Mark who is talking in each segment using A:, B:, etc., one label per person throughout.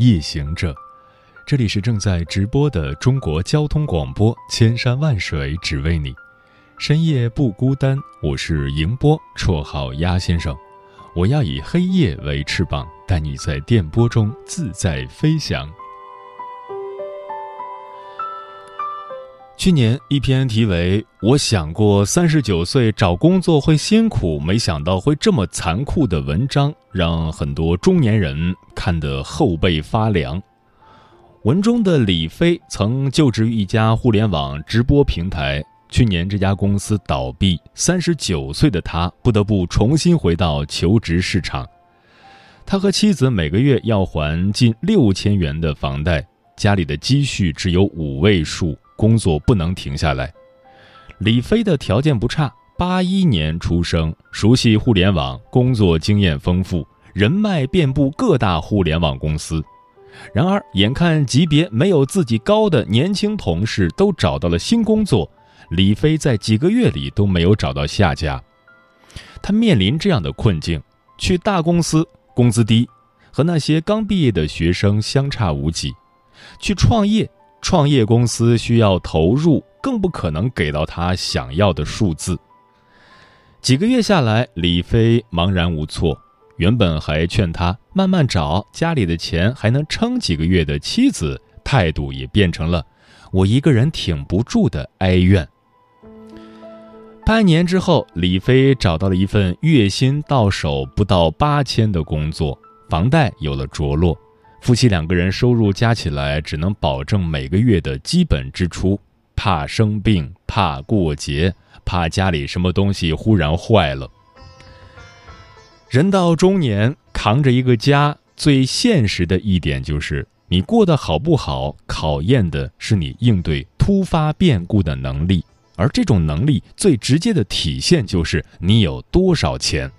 A: 夜行者，这里是正在直播的中国交通广播，千山万水只为你，深夜不孤单。我是迎波，绰号鸭先生。我要以黑夜为翅膀，带你在电波中自在飞翔。去年一篇题为“我想过三十九岁找工作会辛苦，没想到会这么残酷”的文章，让很多中年人看得后背发凉。文中的李飞曾就职于一家互联网直播平台，去年这家公司倒闭，三十九岁的他不得不重新回到求职市场。他和妻子每个月要还近六千元的房贷，家里的积蓄只有五位数。工作不能停下来。李飞的条件不差，八一年出生，熟悉互联网，工作经验丰富，人脉遍布各大互联网公司。然而，眼看级别没有自己高的年轻同事都找到了新工作，李飞在几个月里都没有找到下家。他面临这样的困境：去大公司工资低，和那些刚毕业的学生相差无几；去创业。创业公司需要投入，更不可能给到他想要的数字。几个月下来，李飞茫然无措。原本还劝他慢慢找，家里的钱还能撑几个月的妻子，态度也变成了“我一个人挺不住”的哀怨。半年之后，李飞找到了一份月薪到手不到八千的工作，房贷有了着落。夫妻两个人收入加起来只能保证每个月的基本支出，怕生病，怕过节，怕家里什么东西忽然坏了。人到中年，扛着一个家，最现实的一点就是，你过得好不好，考验的是你应对突发变故的能力，而这种能力最直接的体现就是你有多少钱。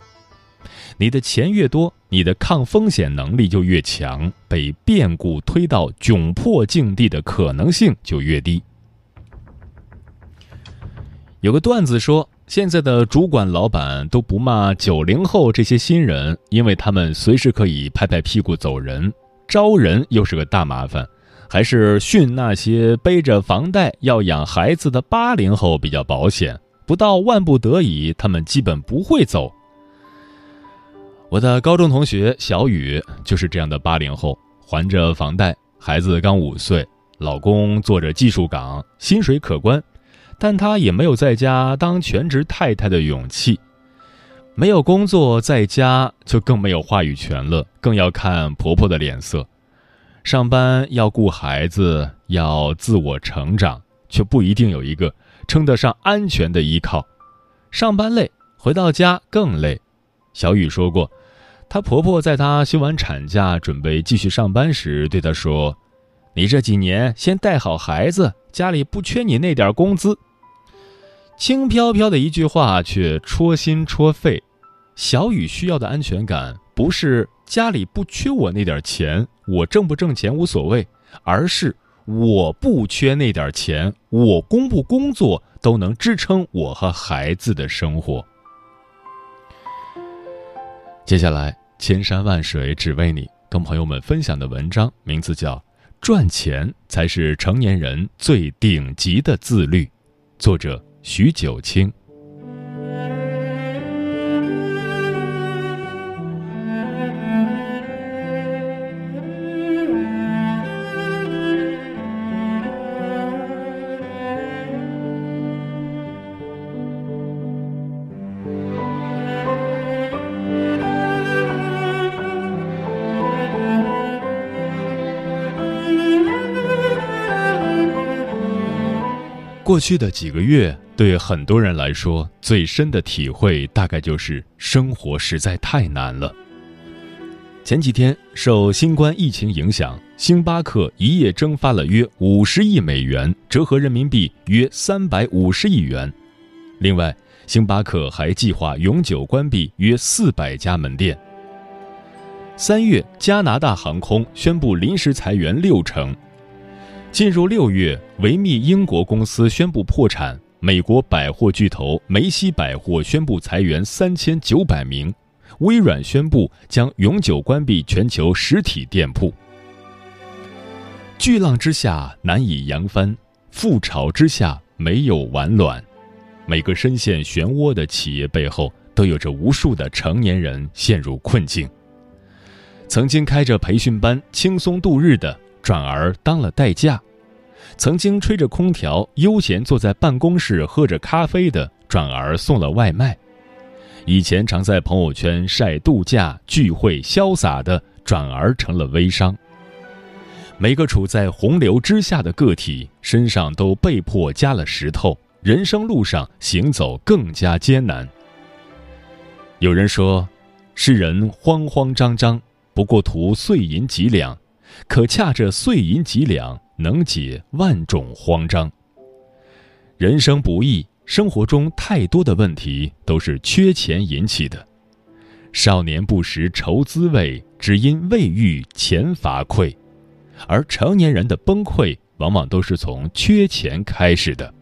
A: 你的钱越多，你的抗风险能力就越强，被变故推到窘迫境地的可能性就越低。有个段子说，现在的主管老板都不骂九零后这些新人，因为他们随时可以拍拍屁股走人，招人又是个大麻烦，还是训那些背着房贷要养孩子的八零后比较保险，不到万不得已，他们基本不会走。我的高中同学小雨就是这样的八零后，还着房贷，孩子刚五岁，老公做着技术岗，薪水可观，但她也没有在家当全职太太的勇气。没有工作，在家就更没有话语权了，更要看婆婆的脸色。上班要顾孩子，要自我成长，却不一定有一个称得上安全的依靠。上班累，回到家更累。小雨说过。她婆婆在她休完产假准备继续上班时，对她说：“你这几年先带好孩子，家里不缺你那点工资。”轻飘飘的一句话，却戳心戳肺。小雨需要的安全感，不是家里不缺我那点钱，我挣不挣钱无所谓，而是我不缺那点钱，我工不工作都能支撑我和孩子的生活。接下来。千山万水只为你，跟朋友们分享的文章名字叫《赚钱才是成年人最顶级的自律》，作者徐九清。过去的几个月，对很多人来说，最深的体会大概就是生活实在太难了。前几天受新冠疫情影响，星巴克一夜蒸发了约五十亿美元，折合人民币约三百五十亿元。另外，星巴克还计划永久关闭约四百家门店。三月，加拿大航空宣布临时裁员六成。进入六月，维密英国公司宣布破产。美国百货巨头梅西百货宣布裁员三千九百名。微软宣布将永久关闭全球实体店铺。巨浪之下难以扬帆，覆巢之下没有完卵。每个深陷漩涡的企业背后，都有着无数的成年人陷入困境。曾经开着培训班轻松度日的，转而当了代驾；曾经吹着空调悠闲坐在办公室喝着咖啡的，转而送了外卖。以前常在朋友圈晒度假、聚会、潇洒的，转而成了微商。每个处在洪流之下的个体身上都被迫加了石头，人生路上行走更加艰难。有人说，世人慌慌张张，不过图碎银几两，可恰这碎银几两，能解万种慌张。人生不易。生活中太多的问题都是缺钱引起的，少年不识愁滋味，只因未遇钱乏愧，而成年人的崩溃往往都是从缺钱开始的。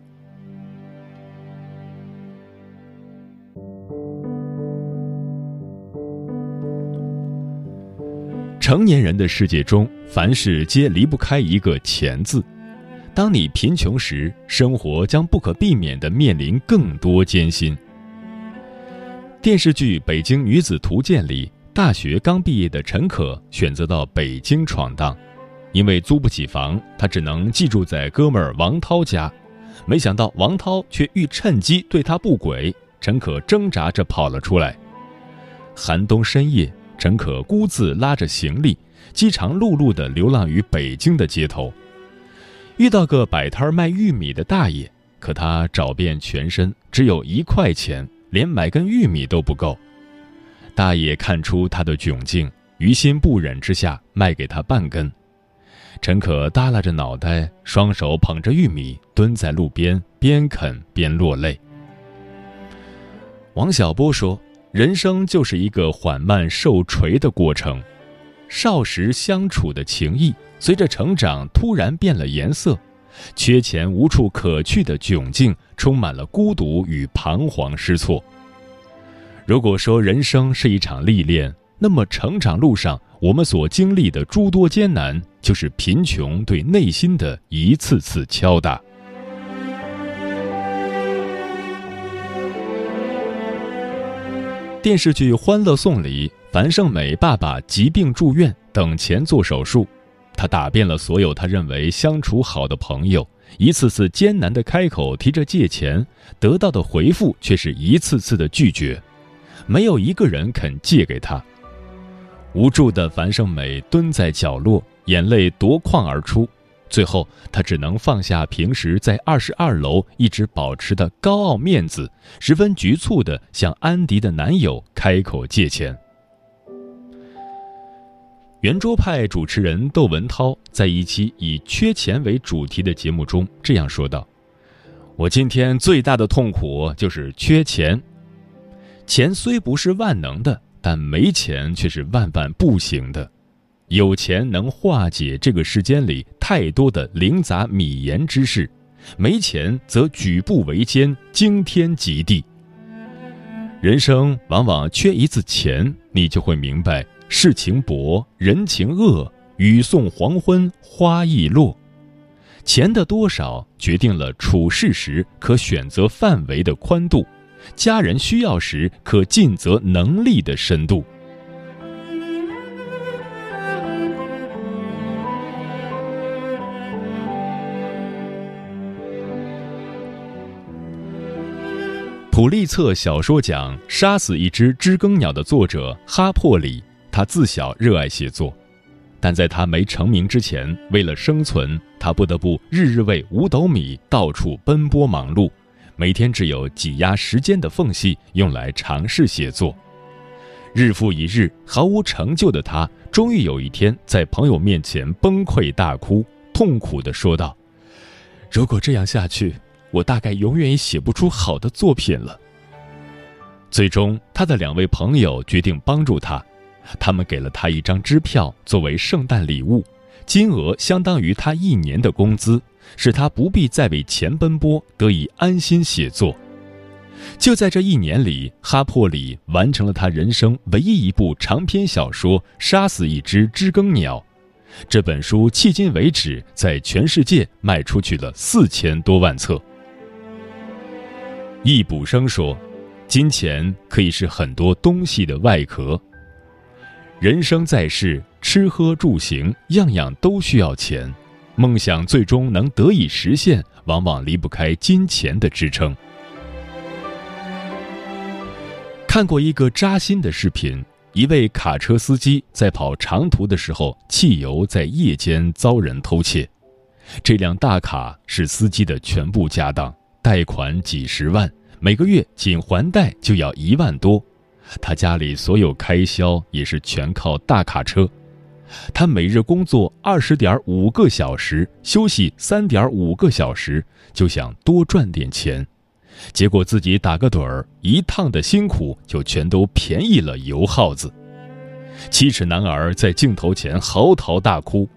A: 成年人的世界中，凡事皆离不开一个“钱”字。当你贫穷时，生活将不可避免地面临更多艰辛。电视剧《北京女子图鉴》里，大学刚毕业的陈可选择到北京闯荡，因为租不起房，她只能寄住在哥们儿王涛家。没想到王涛却欲趁机对她不轨，陈可挣扎着跑了出来。寒冬深夜，陈可孤自拉着行李，饥肠辘辘地流浪于北京的街头。遇到个摆摊卖玉米的大爷，可他找遍全身，只有一块钱，连买根玉米都不够。大爷看出他的窘境，于心不忍之下，卖给他半根。陈可耷拉着脑袋，双手捧着玉米，蹲在路边，边啃边落泪。王小波说：“人生就是一个缓慢受锤的过程，少时相处的情谊。”随着成长，突然变了颜色，缺钱无处可去的窘境，充满了孤独与彷徨失措。如果说人生是一场历练，那么成长路上我们所经历的诸多艰难，就是贫穷对内心的一次次敲打。电视剧《欢乐颂》里，樊胜美爸爸疾病住院，等钱做手术。他打遍了所有他认为相处好的朋友，一次次艰难的开口提着借钱，得到的回复却是一次次的拒绝，没有一个人肯借给他。无助的樊胜美蹲在角落，眼泪夺眶而出，最后她只能放下平时在二十二楼一直保持的高傲面子，十分局促地向安迪的男友开口借钱。圆桌派主持人窦文涛在一期以缺钱为主题的节目中这样说道：“我今天最大的痛苦就是缺钱。钱虽不是万能的，但没钱却是万万不行的。有钱能化解这个世间里太多的零杂米盐之事，没钱则举步维艰，惊天极地。人生往往缺一次钱，你就会明白。”世情薄，人情恶，雨送黄昏花易落。钱的多少决定了处事时可选择范围的宽度，家人需要时可尽责能力的深度。普利策小说奖《杀死一只知更鸟》的作者哈珀里。他自小热爱写作，但在他没成名之前，为了生存，他不得不日日为五斗米到处奔波忙碌，每天只有挤压时间的缝隙用来尝试写作。日复一日，毫无成就的他，终于有一天在朋友面前崩溃大哭，痛苦地说道：“如果这样下去，我大概永远也写不出好的作品了。”最终，他的两位朋友决定帮助他，他们给了他一张支票作为圣诞礼物，金额相当于他一年的工资，使他不必再为钱奔波，得以安心写作。就在这一年里，哈珀里完成了他人生唯一一部长篇小说《杀死一只知更鸟》。这本书迄今为止在全世界卖出去了四千多万册。易卜生说：“金钱可以是很多东西的外壳。人生在世，吃喝住行样样都需要钱，梦想最终能得以实现，往往离不开金钱的支撑。”看过一个扎心的视频，一位卡车司机在跑长途的时候，汽油在夜间遭人偷窃。这辆大卡是司机的全部家当，贷款几十万，每个月仅还贷就要一万多。他家里所有开销也是全靠大卡车。他每日工作二十点五个小时，休息三点五个小时，就想多赚点钱。结果自己打个盹儿，一趟的辛苦就全都便宜了油耗子。七尺男儿在镜头前嚎啕大哭：“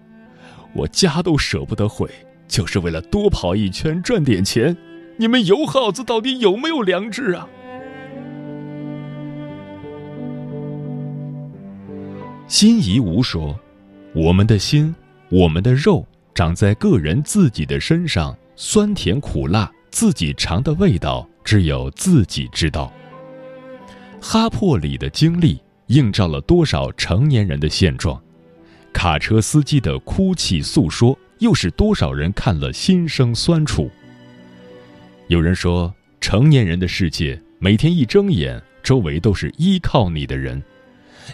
A: 我家都舍不得毁，就是为了多跑一圈赚点钱。你们油耗子到底有没有良知啊？”辛夷吾说：“我们的心，我们的肉，长在个人自己的身上，酸甜苦辣。”自己尝的味道，只有自己知道。哈珀里的经历映照了多少成年人的现状，卡车司机的哭泣诉说，又是多少人看了心生酸楚。有人说，成年人的世界，每天一睁眼，周围都是依靠你的人，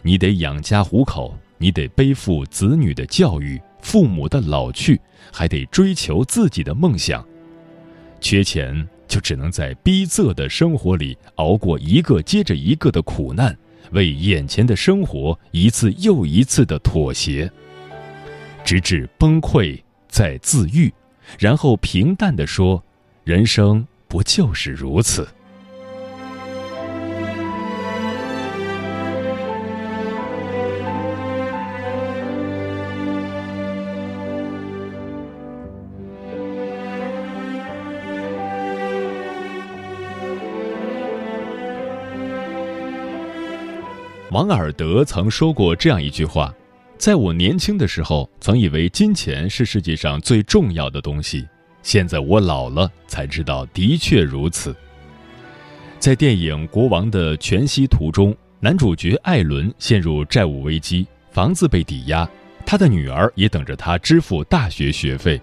A: 你得养家糊口，你得背负子女的教育，父母的老去，还得追求自己的梦想。缺钱就只能在逼仄的生活里熬过一个接着一个的苦难，为眼前的生活一次又一次的妥协，直至崩溃再自愈，然后平淡的说：“人生不就是如此？”王尔德曾说过这样一句话：“在我年轻的时候，曾以为金钱是世界上最重要的东西。现在我老了，才知道的确如此。”在电影《国王的全息图》中，男主角艾伦陷入债务危机，房子被抵押，他的女儿也等着他支付大学学费。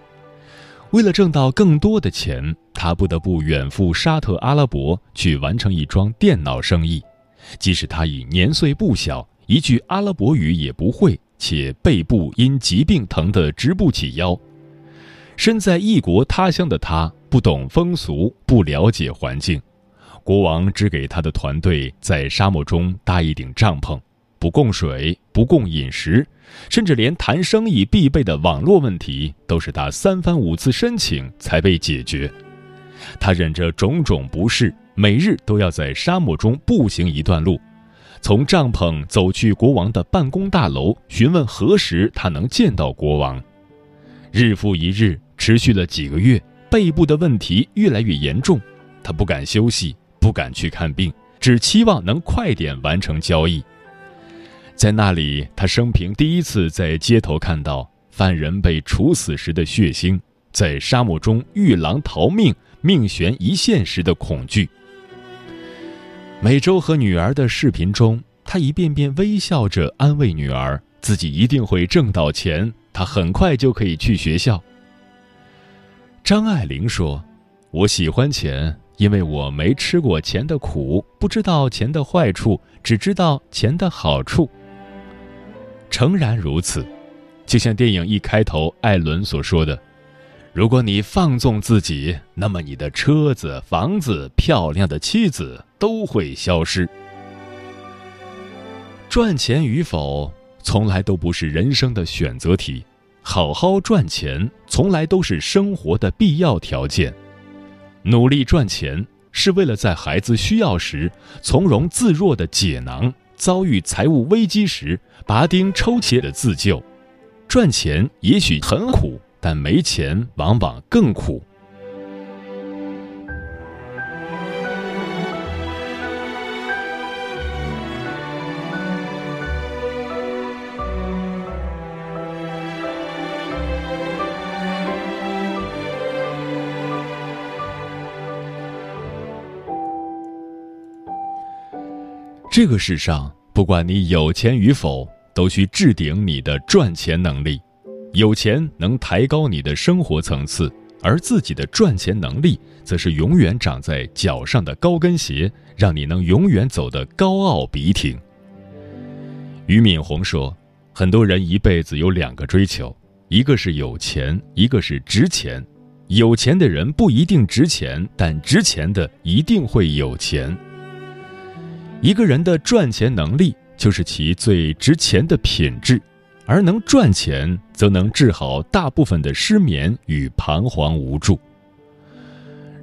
A: 为了挣到更多的钱，他不得不远赴沙特阿拉伯去完成一桩电脑生意。即使他已年岁不小，一句阿拉伯语也不会，且背部因疾病疼得直不起腰。身在异国他乡的他，不懂风俗，不了解环境。国王只给他的团队在沙漠中搭一顶帐篷，不供水，不供饮食，甚至连谈生意必备的网络问题，都是他三番五次申请才被解决。他忍着种种不适。每日都要在沙漠中步行一段路，从帐篷走去国王的办公大楼，询问何时他能见到国王。日复一日，持续了几个月，背部的问题越来越严重，他不敢休息，不敢去看病，只期望能快点完成交易。在那里，他生平第一次在街头看到犯人被处死时的血腥，在沙漠中遇狼逃命、命悬一线时的恐惧。每周和女儿的视频中，他一遍遍微笑着安慰女儿，自己一定会挣到钱，他很快就可以去学校。张爱玲说：“我喜欢钱，因为我没吃过钱的苦，不知道钱的坏处，只知道钱的好处。”诚然如此，就像电影一开头艾伦所说的。如果你放纵自己，那么你的车子、房子、漂亮的妻子都会消失。赚钱与否，从来都不是人生的选择题。好好赚钱，从来都是生活的必要条件。努力赚钱，是为了在孩子需要时从容自若的解囊，遭遇财务危机时拔钉抽切的自救。赚钱也许很苦，但没钱往往更苦。这个世上，不管你有钱与否，都需置顶你的赚钱能力。有钱能抬高你的生活层次，而自己的赚钱能力，则是永远长在脚上的高跟鞋，让你能永远走得高傲笔挺。俞敏洪说：“很多人一辈子有两个追求，一个是有钱，一个是值钱。有钱的人不一定值钱，但值钱的一定会有钱。”一个人的赚钱能力就是其最值钱的品质，而能赚钱则能治好大部分的失眠与彷徨无助。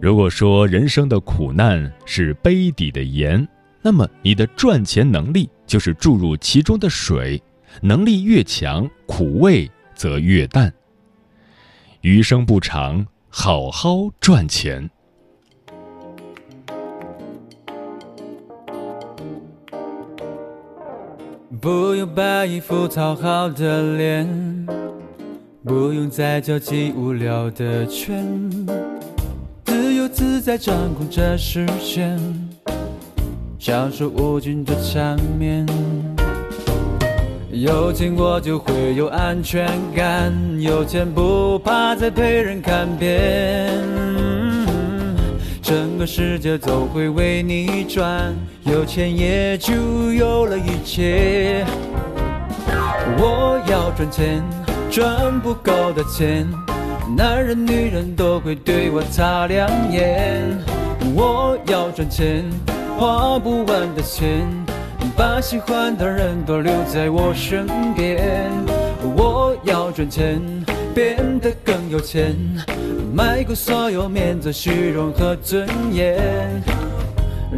A: 如果说人生的苦难是杯底的盐，那么你的赚钱能力就是注入其中的水，能力越强，苦味则越淡。余生不长，好好赚钱。
B: 不用摆一副讨好的脸，不用再交际无聊的圈，自由自在掌控着视线，享受无尽的场面。有钱我就会有安全感，有钱不怕再被人看扁。整个世界都会为你转，有钱也就有了一切。我要赚钱，赚不够的钱，男人女人都会对我擦亮眼。我要赚钱，花不完的钱，把喜欢的人都留在我身边。我要赚钱，变得更有钱。卖过所有面子、虚荣和尊严，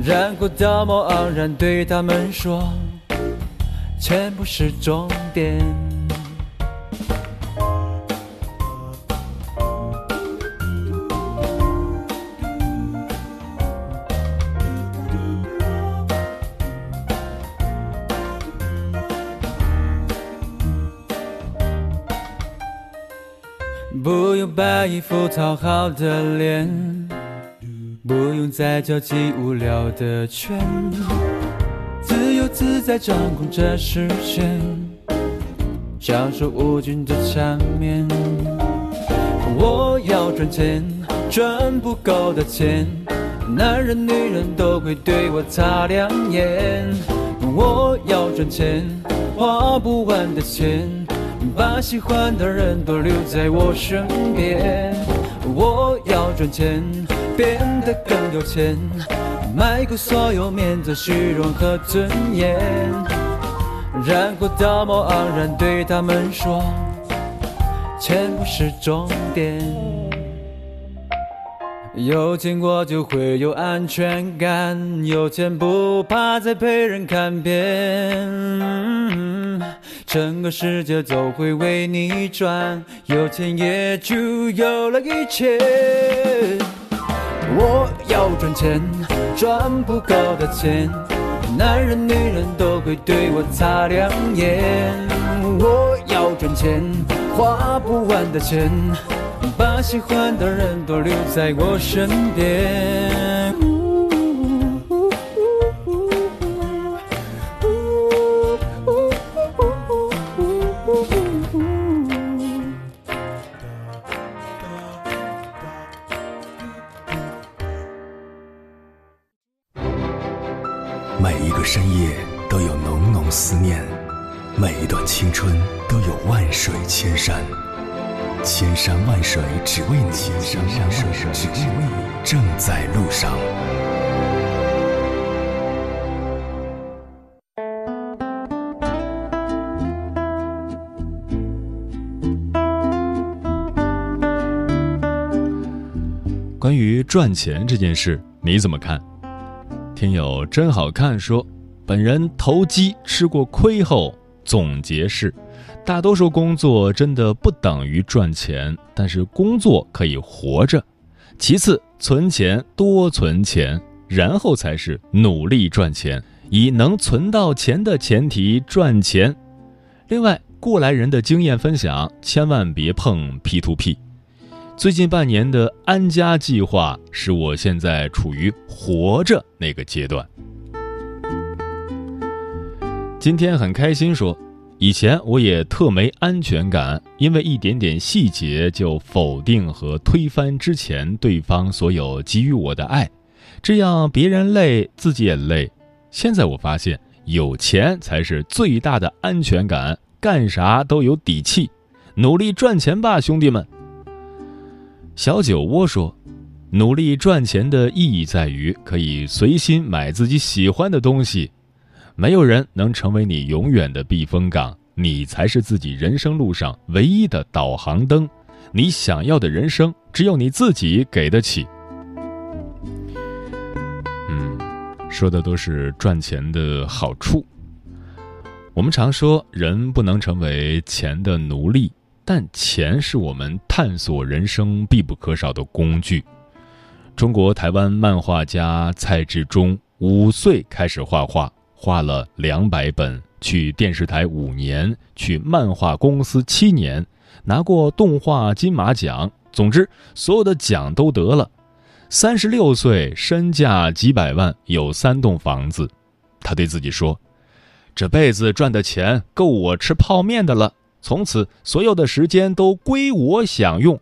B: 然后道貌岸然对他们说：钱不是终点。摆一副讨好的脸，不用再交际无聊的圈，自由自在掌控着视线，享受无尽的缠绵。我要赚钱，赚不够的钱，男人女人都会对我擦亮眼。我要赚钱，花不完的钱。把喜欢的人都留在我身边。我要赚钱，变得更有钱，卖过所有面子、虚荣和尊严，然后道貌岸然对他们说：钱不是终点。有钱我就会有安全感，有钱不怕再被人看扁。整个世界都会为你转，有钱也就有了一切。我要赚钱，赚不够的钱，男人女人都会对我擦亮眼。我要赚钱，花不完的钱，把喜欢的人都留在我身边。
C: 每一个深夜都有浓浓思念每一段青春都有万水千山。千山万水只为你千山万水只为你正在路上。
A: 关于赚钱这件事你怎么看？听友真好看说，本人投机吃过亏后总结是：大多数工作真的不等于赚钱，但是工作可以活着。其次，存钱多存钱，然后才是努力赚钱，以能存到钱的前提赚钱。另外，过来人的经验分享，千万别碰 P to P。最近半年的安家计划，使我现在处于活着那个阶段。今天很开心说，以前我也特没安全感，因为一点点细节就否定和推翻之前对方所有给予我的爱，这样别人累，自己也累。现在我发现，有钱才是最大的安全感，干啥都有底气，努力赚钱吧，兄弟们。小酒窝说：“努力赚钱的意义在于可以随心买自己喜欢的东西。没有人能成为你永远的避风港，你才是自己人生路上唯一的导航灯。你想要的人生，只有你自己给得起。”嗯，说的都是赚钱的好处。我们常说，人不能成为钱的奴隶。但钱是我们探索人生必不可少的工具。中国台湾漫画家蔡志忠五岁开始画画，画了两百本，去电视台五年，去漫画公司七年，拿过动画金马奖。总之，所有的奖都得了。三十六岁，身价几百万，有三栋房子。他对自己说：“这辈子赚的钱够我吃泡面的了。”从此，所有的时间都归我享用。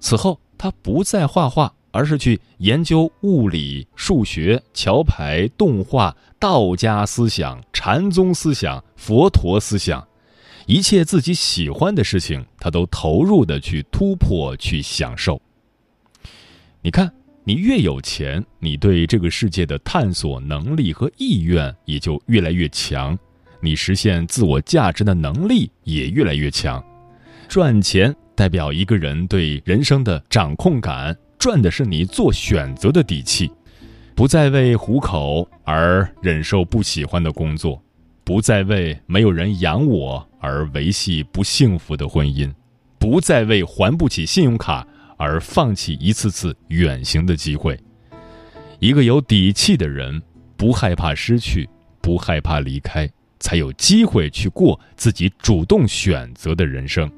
A: 此后，他不再画画，而是去研究物理、数学、桥牌、动画、道家思想、禅宗思想、佛陀思想，一切自己喜欢的事情，他都投入的去突破、去享受。你看，你越有钱，你对这个世界的探索能力和意愿也就越来越强。你实现自我价值的能力也越来越强，赚钱代表一个人对人生的掌控感，赚的是你做选择的底气，不再为糊口而忍受不喜欢的工作，不再为没有人养我而维系不幸福的婚姻，不再为还不起信用卡而放弃一次次远行的机会。一个有底气的人，不害怕失去，不害怕离开。才有机会去过自己主动选择的人生。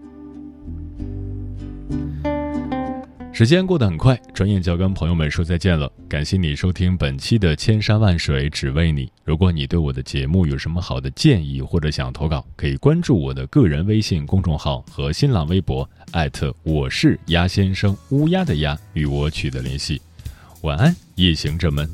A: 时间过得很快，转眼就要跟朋友们说再见了。感谢你收听本期的《千山万水只为你》。如果你对我的节目有什么好的建议或者想投稿，可以关注我的个人微信公众号和新浪微博，艾特我是鸭先生乌鸦的鸭，与我取得联系。晚安，夜行者们。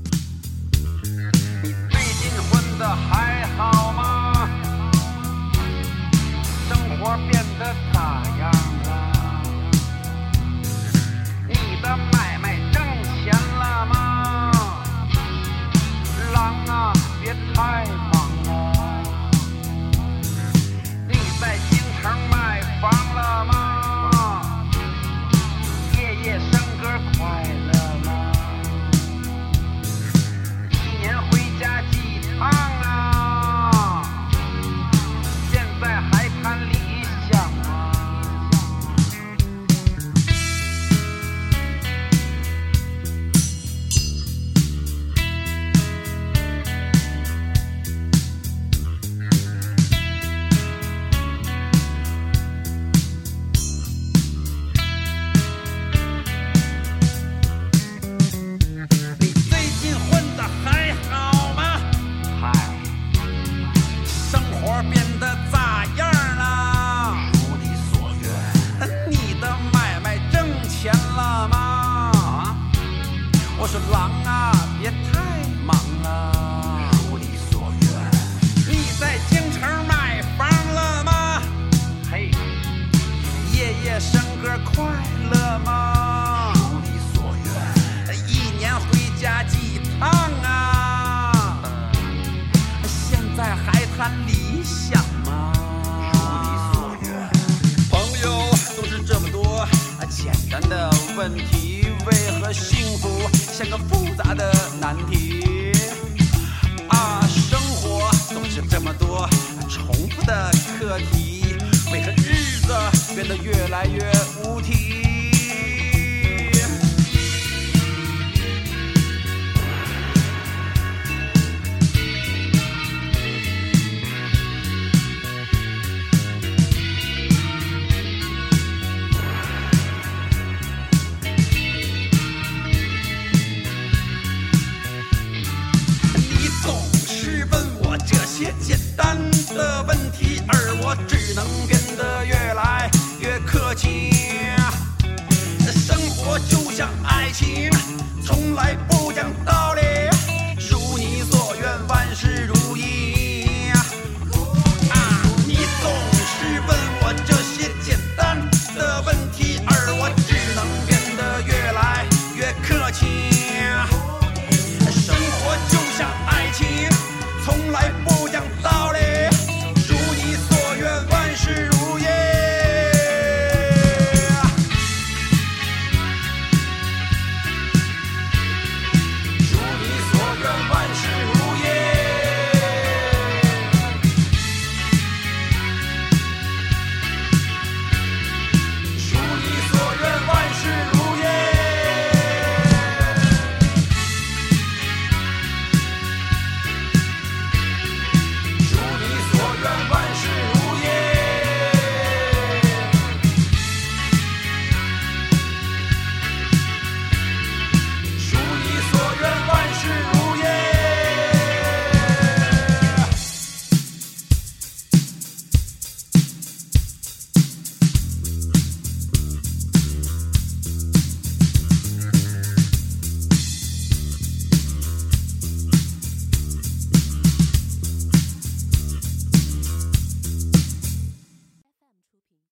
D: 我只能变得越来越客气。生活就像爱情从来